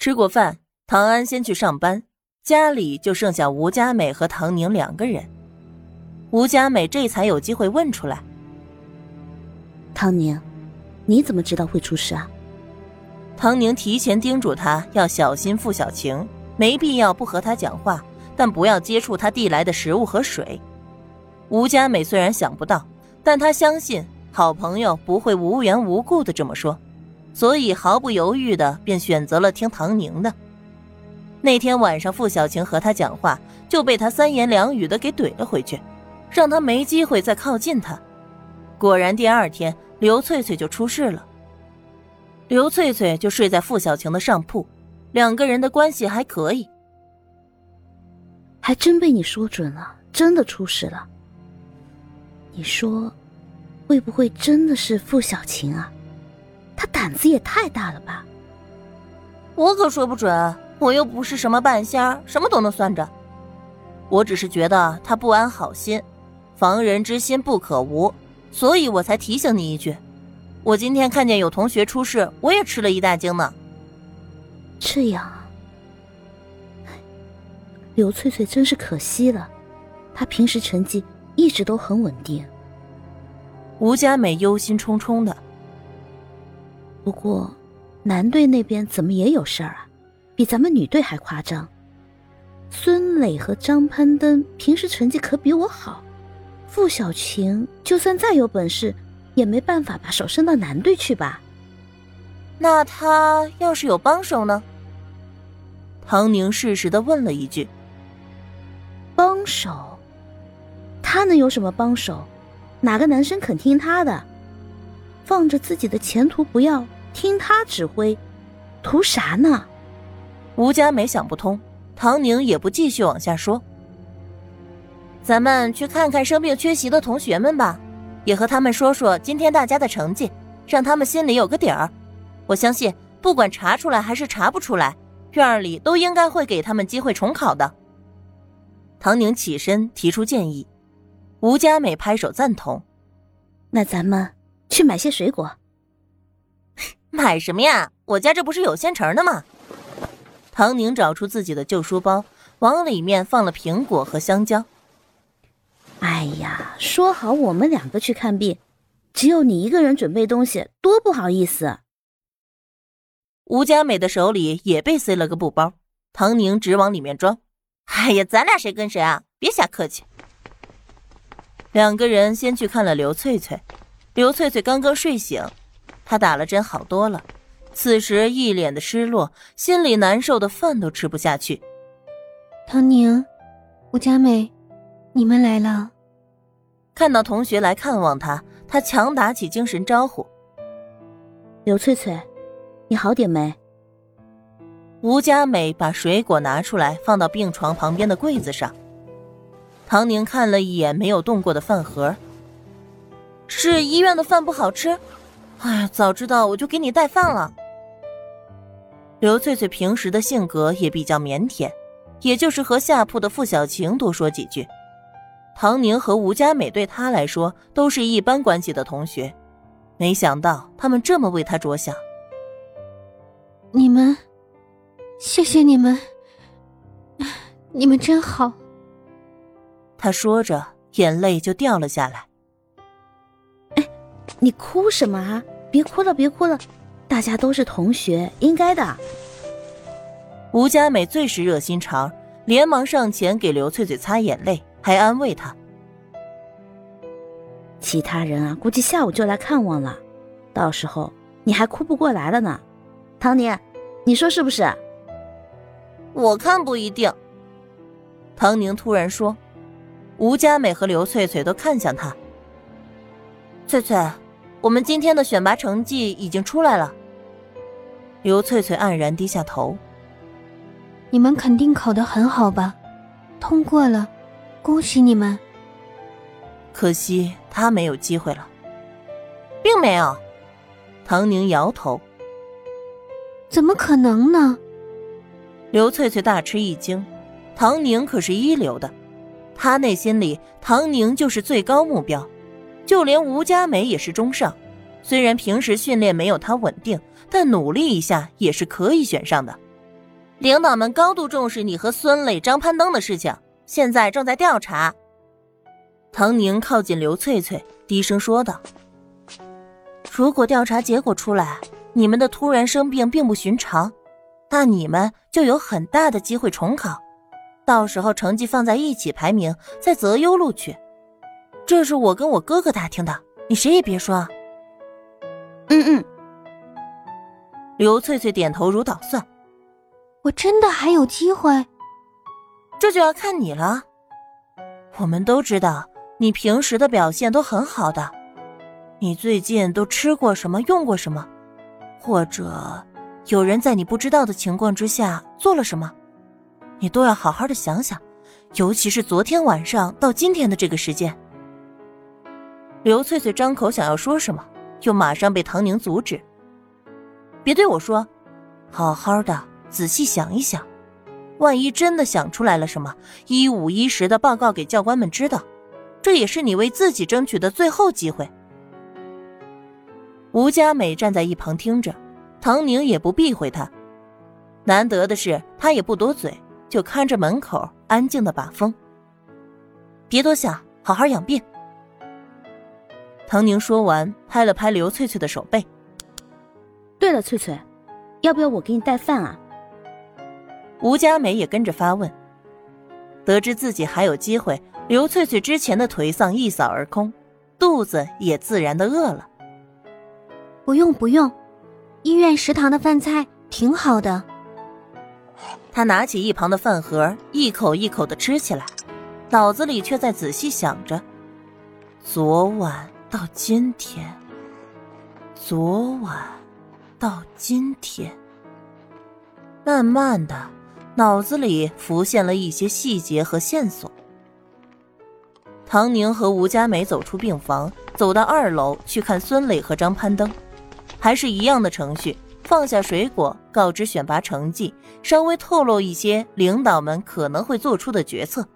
吃过饭，唐安先去上班，家里就剩下吴佳美和唐宁两个人。吴佳美这才有机会问出来：“唐宁，你怎么知道会出事啊？”唐宁提前叮嘱他要小心付小晴，没必要不和他讲话，但不要接触他递来的食物和水。吴佳美虽然想不到，但她相信好朋友不会无缘无故的这么说。所以毫不犹豫的便选择了听唐宁的。那天晚上，傅小晴和他讲话，就被他三言两语的给怼了回去，让他没机会再靠近他。果然，第二天刘翠翠就出事了。刘翠翠就睡在傅小晴的上铺，两个人的关系还可以。还真被你说准了，真的出事了。你说，会不会真的是傅小晴啊？他胆子也太大了吧！我可说不准，我又不是什么半仙儿，什么都能算着。我只是觉得他不安好心，防人之心不可无，所以我才提醒你一句。我今天看见有同学出事，我也吃了一大惊呢。这样啊，刘翠翠真是可惜了，她平时成绩一直都很稳定。吴佳美忧心忡忡的。不过，男队那边怎么也有事儿啊？比咱们女队还夸张。孙磊和张攀登平时成绩可比我好，傅小晴就算再有本事，也没办法把手伸到男队去吧？那他要是有帮手呢？唐宁适时的问了一句。帮手？他能有什么帮手？哪个男生肯听他的？放着自己的前途不要，听他指挥，图啥呢？吴佳美想不通，唐宁也不继续往下说。咱们去看看生病缺席的同学们吧，也和他们说说今天大家的成绩，让他们心里有个底儿。我相信，不管查出来还是查不出来，院里都应该会给他们机会重考的。唐宁起身提出建议，吴佳美拍手赞同。那咱们。去买些水果。买什么呀？我家这不是有现成的吗？唐宁找出自己的旧书包，往里面放了苹果和香蕉。哎呀，说好我们两个去看病，只有你一个人准备东西，多不好意思。吴佳美的手里也被塞了个布包，唐宁直往里面装。哎呀，咱俩谁跟谁啊？别瞎客气。两个人先去看了刘翠翠。刘翠翠刚刚睡醒，她打了针好多了，此时一脸的失落，心里难受的饭都吃不下去。唐宁，吴佳美，你们来了。看到同学来看望他，他强打起精神招呼：“刘翠翠，你好点没？”吴佳美把水果拿出来，放到病床旁边的柜子上。唐宁看了一眼没有动过的饭盒。是医院的饭不好吃，哎，早知道我就给你带饭了。刘翠翠平时的性格也比较腼腆，也就是和下铺的付小晴多说几句。唐宁和吴佳美对她来说都是一般关系的同学，没想到他们这么为她着想。你们，谢谢你们，你们真好。他说着，眼泪就掉了下来。你哭什么啊？别哭了，别哭了，大家都是同学，应该的。吴佳美最是热心肠，连忙上前给刘翠翠擦眼泪，还安慰她。其他人啊，估计下午就来看望了，到时候你还哭不过来了呢。唐宁，你说是不是？我看不一定。唐宁突然说，吴佳美和刘翠翠都看向他。翠翠。我们今天的选拔成绩已经出来了。刘翠翠黯然低下头。你们肯定考得很好吧？通过了，恭喜你们。可惜他没有机会了。并没有。唐宁摇头。怎么可能呢？刘翠翠大吃一惊。唐宁可是一流的，他内心里唐宁就是最高目标。就连吴佳美也是中上，虽然平时训练没有她稳定，但努力一下也是可以选上的。领导们高度重视你和孙磊、张攀登的事情，现在正在调查。唐宁靠近刘翠翠，低声说道：“如果调查结果出来，你们的突然生病并不寻常，那你们就有很大的机会重考，到时候成绩放在一起排名，再择优录取。这是我跟我哥哥打听的，你谁也别说。”嗯嗯。刘翠翠点头如捣蒜：“我真的还有机会？这就要看你了。我们都知道。”你平时的表现都很好的，你最近都吃过什么，用过什么，或者有人在你不知道的情况之下做了什么，你都要好好的想想，尤其是昨天晚上到今天的这个时间。刘翠翠张口想要说什么，又马上被唐宁阻止。别对我说，好好的仔细想一想，万一真的想出来了什么，一五一十的报告给教官们知道。这也是你为自己争取的最后机会。吴佳美站在一旁听着，唐宁也不避讳她。难得的是，她也不多嘴，就看着门口，安静的把风。别多想，好好养病。唐宁说完，拍了拍刘翠翠的手背。对了，翠翠，要不要我给你带饭啊？吴佳美也跟着发问。得知自己还有机会。刘翠翠之前的颓丧一扫而空，肚子也自然的饿了。不用不用，医院食堂的饭菜挺好的。他拿起一旁的饭盒，一口一口的吃起来，脑子里却在仔细想着：昨晚到今天，昨晚到今天。慢慢的，脑子里浮现了一些细节和线索。唐宁和吴佳美走出病房，走到二楼去看孙磊和张攀登，还是一样的程序：放下水果，告知选拔成绩，稍微透露一些领导们可能会做出的决策。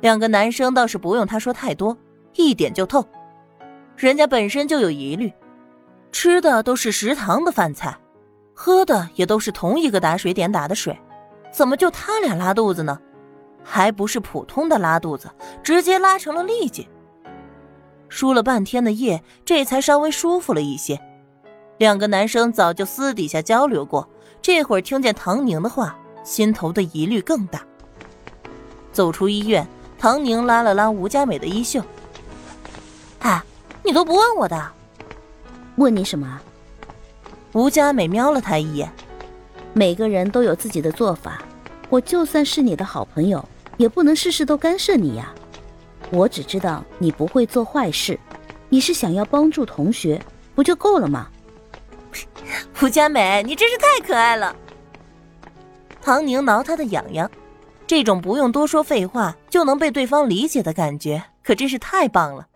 两个男生倒是不用他说太多，一点就透。人家本身就有疑虑，吃的都是食堂的饭菜，喝的也都是同一个打水点打的水，怎么就他俩拉肚子呢？还不是普通的拉肚子，直接拉成了痢疾。输了半天的液，这才稍微舒服了一些。两个男生早就私底下交流过，这会儿听见唐宁的话，心头的疑虑更大。走出医院，唐宁拉了拉吴佳美的衣袖：“，你都不问我的，问你什么？”吴佳美瞄了他一眼：“每个人都有自己的做法，我就算是你的好朋友。”也不能事事都干涉你呀，我只知道你不会做坏事，你是想要帮助同学，不就够了吗？吴佳美，你真是太可爱了。唐宁挠他的痒痒，这种不用多说废话就能被对方理解的感觉，可真是太棒了。